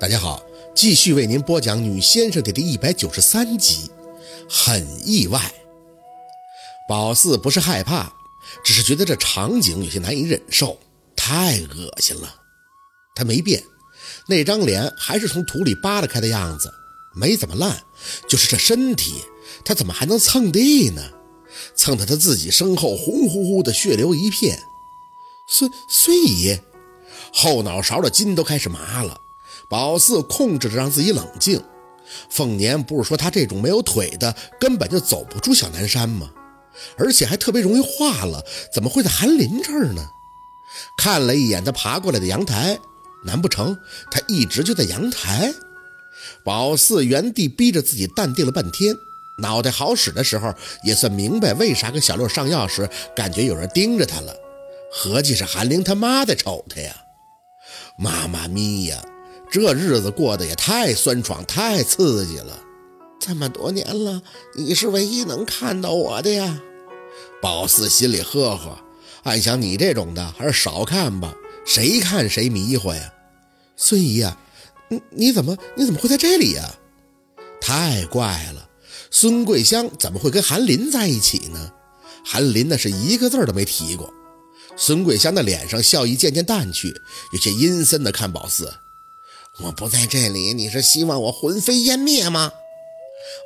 大家好，继续为您播讲《女先生》的第一百九十三集。很意外，宝四不是害怕，只是觉得这场景有些难以忍受，太恶心了。他没变，那张脸还是从土里扒拉开的样子，没怎么烂，就是这身体，他怎么还能蹭地呢？蹭得他自己身后红乎乎的血流一片。孙孙姨，后脑勺的筋都开始麻了。宝四控制着让自己冷静。凤年不是说他这种没有腿的根本就走不出小南山吗？而且还特别容易化了，怎么会在韩林这儿呢？看了一眼他爬过来的阳台，难不成他一直就在阳台？宝四原地逼着自己淡定了半天，脑袋好使的时候也算明白为啥跟小六上药时感觉有人盯着他了。合计是韩玲他妈在瞅他呀！妈妈咪呀！这日子过得也太酸爽、太刺激了！这么多年了，你是唯一能看到我的呀。宝四心里呵呵，暗想：你这种的还是少看吧，谁看谁迷糊呀。孙姨呀，你你怎么你怎么会在这里呀？太怪了，孙桂香怎么会跟韩林在一起呢？韩林那是一个字都没提过。孙桂香的脸上笑意渐渐淡去，有些阴森的看宝四。我不在这里，你是希望我魂飞烟灭吗？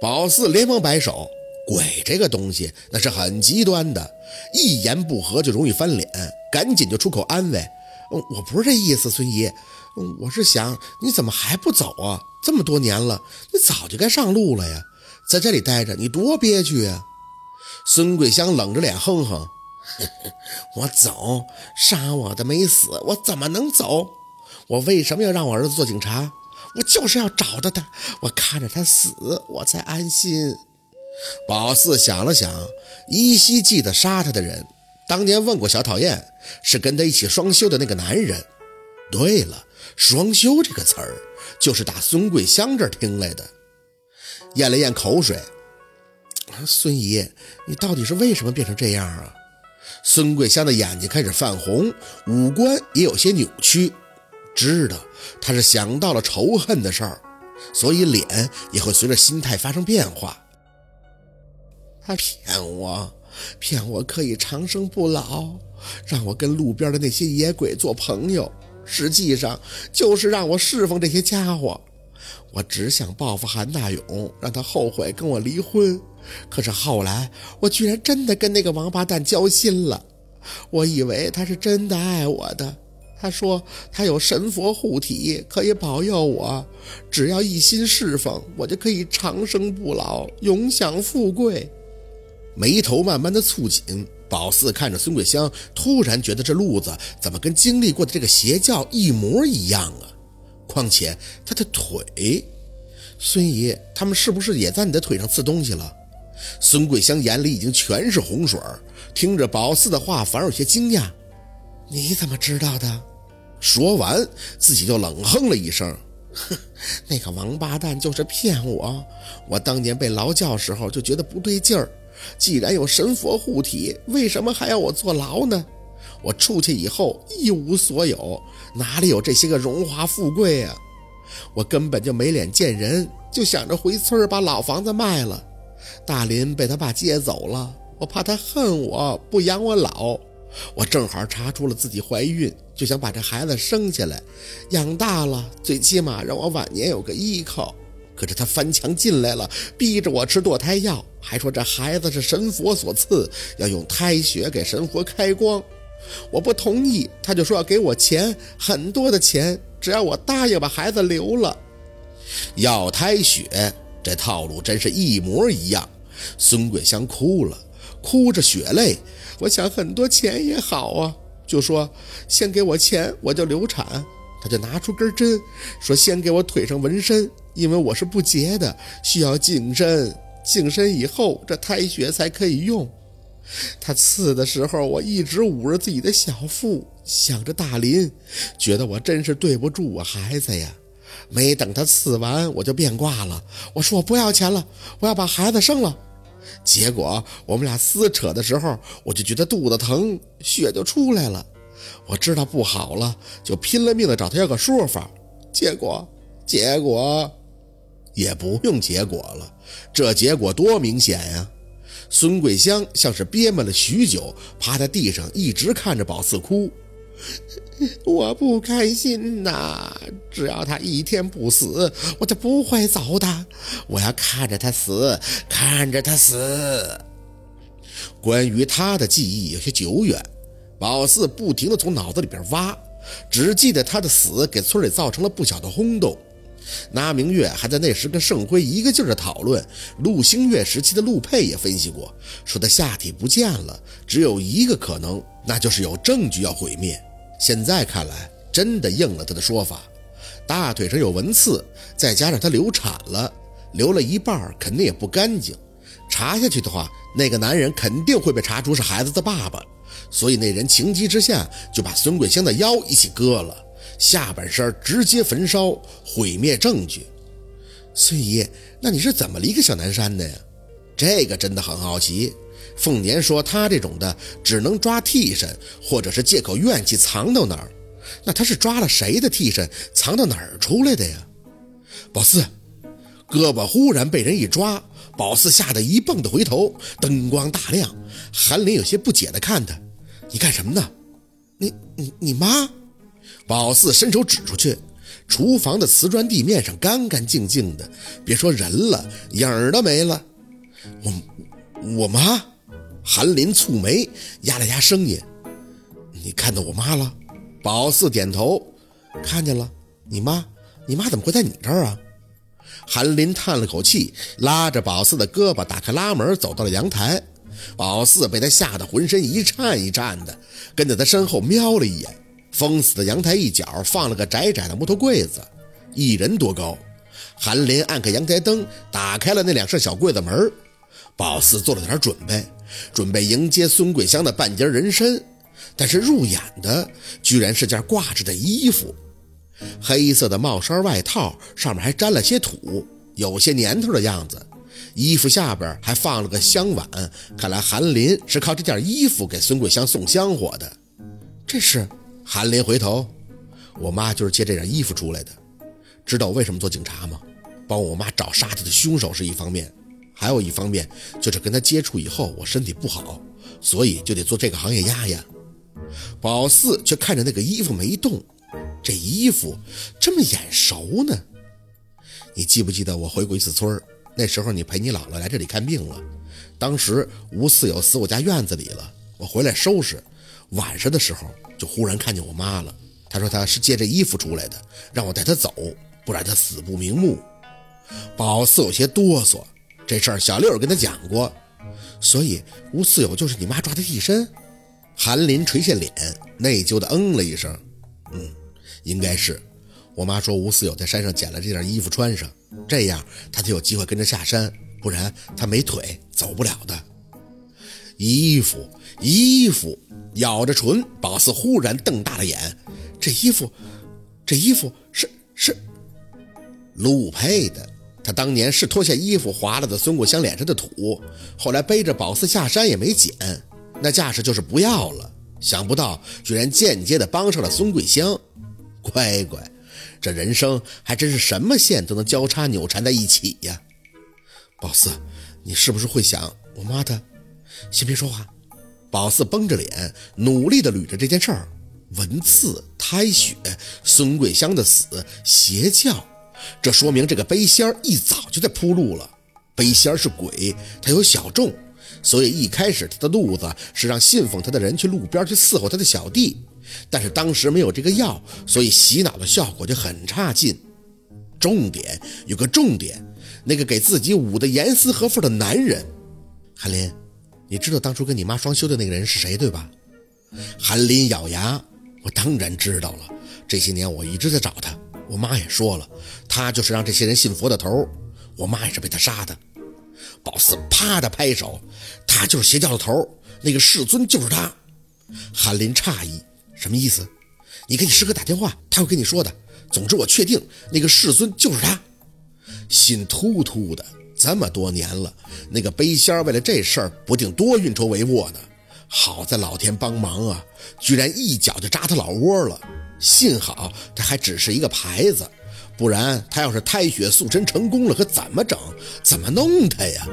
宝四连忙摆手，鬼这个东西那是很极端的，一言不合就容易翻脸，赶紧就出口安慰。我不是这意思，孙姨，我是想你怎么还不走啊？这么多年了，你早就该上路了呀，在这里待着你多憋屈啊！孙桂香冷着脸哼哼，我走，杀我的没死，我怎么能走？我为什么要让我儿子做警察？我就是要找到他，我看着他死，我才安心。宝四想了想，依稀记得杀他的人，当年问过小讨厌，是跟他一起双休的那个男人。对了，双休这个词儿，就是打孙桂香这儿听来的。咽了咽口水，孙姨，你到底是为什么变成这样啊？孙桂香的眼睛开始泛红，五官也有些扭曲。知道他是想到了仇恨的事儿，所以脸也会随着心态发生变化。他骗我，骗我可以长生不老，让我跟路边的那些野鬼做朋友，实际上就是让我侍奉这些家伙。我只想报复韩大勇，让他后悔跟我离婚。可是后来，我居然真的跟那个王八蛋交心了。我以为他是真的爱我的。他说：“他有神佛护体，可以保佑我。只要一心侍奉，我就可以长生不老，永享富贵。”眉头慢慢的蹙紧，宝四看着孙桂香，突然觉得这路子怎么跟经历过的这个邪教一模一样啊？况且他的腿，孙姨他们是不是也在你的腿上刺东西了？孙桂香眼里已经全是洪水听着宝四的话，反而有些惊讶。你怎么知道的？说完，自己就冷哼了一声：“哼，那个王八蛋就是骗我。我当年被劳教时候就觉得不对劲儿，既然有神佛护体，为什么还要我坐牢呢？我出去以后一无所有，哪里有这些个荣华富贵啊？我根本就没脸见人，就想着回村把老房子卖了。大林被他爸接走了，我怕他恨我不养我老。”我正好查出了自己怀孕，就想把这孩子生下来，养大了，最起码让我晚年有个依靠。可是他翻墙进来了，逼着我吃堕胎药，还说这孩子是神佛所赐，要用胎血给神佛开光。我不同意，他就说要给我钱，很多的钱，只要我答应把孩子留了。要胎血，这套路真是一模一样。孙桂香哭了，哭着血泪。我想很多钱也好啊，就说先给我钱，我就流产。他就拿出根针，说先给我腿上纹身，因为我是不洁的，需要净身。净身以后，这胎血才可以用。他刺的时候，我一直捂着自己的小腹，想着大林，觉得我真是对不住我孩子呀。没等他刺完，我就变卦了，我说我不要钱了，我要把孩子生了。结果我们俩撕扯的时候，我就觉得肚子疼，血就出来了。我知道不好了，就拼了命的找他要个说法。结果结果也不用结果了，这结果多明显呀！孙桂香像是憋闷了许久，趴在地上一直看着宝四哭。我不开心呐！只要他一天不死，我就不会走的。我要看着他死，看着他死。关于他的记忆有些久远，宝四不停地从脑子里边挖，只记得他的死给村里造成了不小的轰动。那明月还在那时跟盛辉一个劲儿的讨论，陆星月时期的陆佩也分析过，说他下体不见了，只有一个可能，那就是有证据要毁灭。现在看来，真的应了他的说法，大腿上有纹刺，再加上他流产了，流了一半，肯定也不干净。查下去的话，那个男人肯定会被查出是孩子的爸爸，所以那人情急之下就把孙桂香的腰一起割了，下半身直接焚烧，毁灭证据。孙姨，那你是怎么离开小南山的呀？这个真的很好奇。凤年说他这种的只能抓替身，或者是借口怨气藏到哪儿。那他是抓了谁的替身，藏到哪儿出来的呀？宝四，胳膊忽然被人一抓。宝四吓得一蹦的回头，灯光大亮，韩林有些不解地看他：“你干什么呢？你你你妈？”宝四伸手指出去，厨房的瓷砖地面上干干净净的，别说人了，影儿都没了。我我妈？韩林蹙眉，压了压声音：“你看到我妈了？”宝四点头：“看见了。你妈？你妈怎么会在你这儿啊？”韩林叹了口气，拉着宝四的胳膊，打开拉门，走到了阳台。宝四被他吓得浑身一颤一颤的，跟在他身后瞄了一眼。封死的阳台一角放了个窄窄的木头柜子，一人多高。韩林按开阳台灯，打开了那两扇小柜子门。宝四做了点准备，准备迎接孙桂香的半截人参，但是入眼的居然是件挂着的衣服。黑色的帽衫外套上面还沾了些土，有些年头的样子。衣服下边还放了个香碗，看来韩林是靠这件衣服给孙桂香送香火的。这是韩林回头，我妈就是借这件衣服出来的。知道我为什么做警察吗？帮我妈找杀她的凶手是一方面，还有一方面就是跟他接触以后我身体不好，所以就得做这个行业压压。宝四却看着那个衣服没动。这衣服这么眼熟呢？你记不记得我回过一次村那时候你陪你姥姥来这里看病了。当时吴四友死我家院子里了，我回来收拾，晚上的时候就忽然看见我妈了。她说她是借这衣服出来的，让我带她走，不然她死不瞑目。宝四有些哆嗦，这事儿小六跟他讲过，所以吴四友就是你妈抓的替身。韩林垂下脸，内疚的嗯了一声，嗯。应该是，我妈说吴四友在山上捡了这件衣服穿上，这样他才有机会跟着下山，不然他没腿走不了的。衣服，衣服，咬着唇，宝四忽然瞪大了眼，这衣服，这衣服是是陆佩的。他当年是脱下衣服划了的孙桂香脸上的土，后来背着宝四下山也没捡，那架势就是不要了。想不到居然间接的帮上了孙桂香。乖乖，这人生还真是什么线都能交叉扭缠在一起呀！宝四，你是不是会想我妈的？先别说话。宝四绷着脸，努力地捋着这件事儿：文刺、胎血、孙桂香的死、邪教，这说明这个背仙儿一早就在铺路了。背仙儿是鬼，他有小众，所以一开始他的路子是让信奉他的人去路边去伺候他的小弟。但是当时没有这个药，所以洗脑的效果就很差劲。重点有个重点，那个给自己捂得严丝合缝的男人，韩林，你知道当初跟你妈双休的那个人是谁对吧？韩林咬牙，我当然知道了。这些年我一直在找他，我妈也说了，他就是让这些人信佛的头。我妈也是被他杀的。宝四啪的拍手，他就是邪教的头，那个世尊就是他。韩林诧异。什么意思？你给你师哥打电话，他会跟你说的。总之，我确定那个世尊就是他。心突突的，这么多年了，那个背仙为了这事儿不定多运筹帷幄呢。好在老天帮忙啊，居然一脚就扎他老窝了。幸好他还只是一个牌子，不然他要是胎血塑身成功了，可怎么整？怎么弄他呀？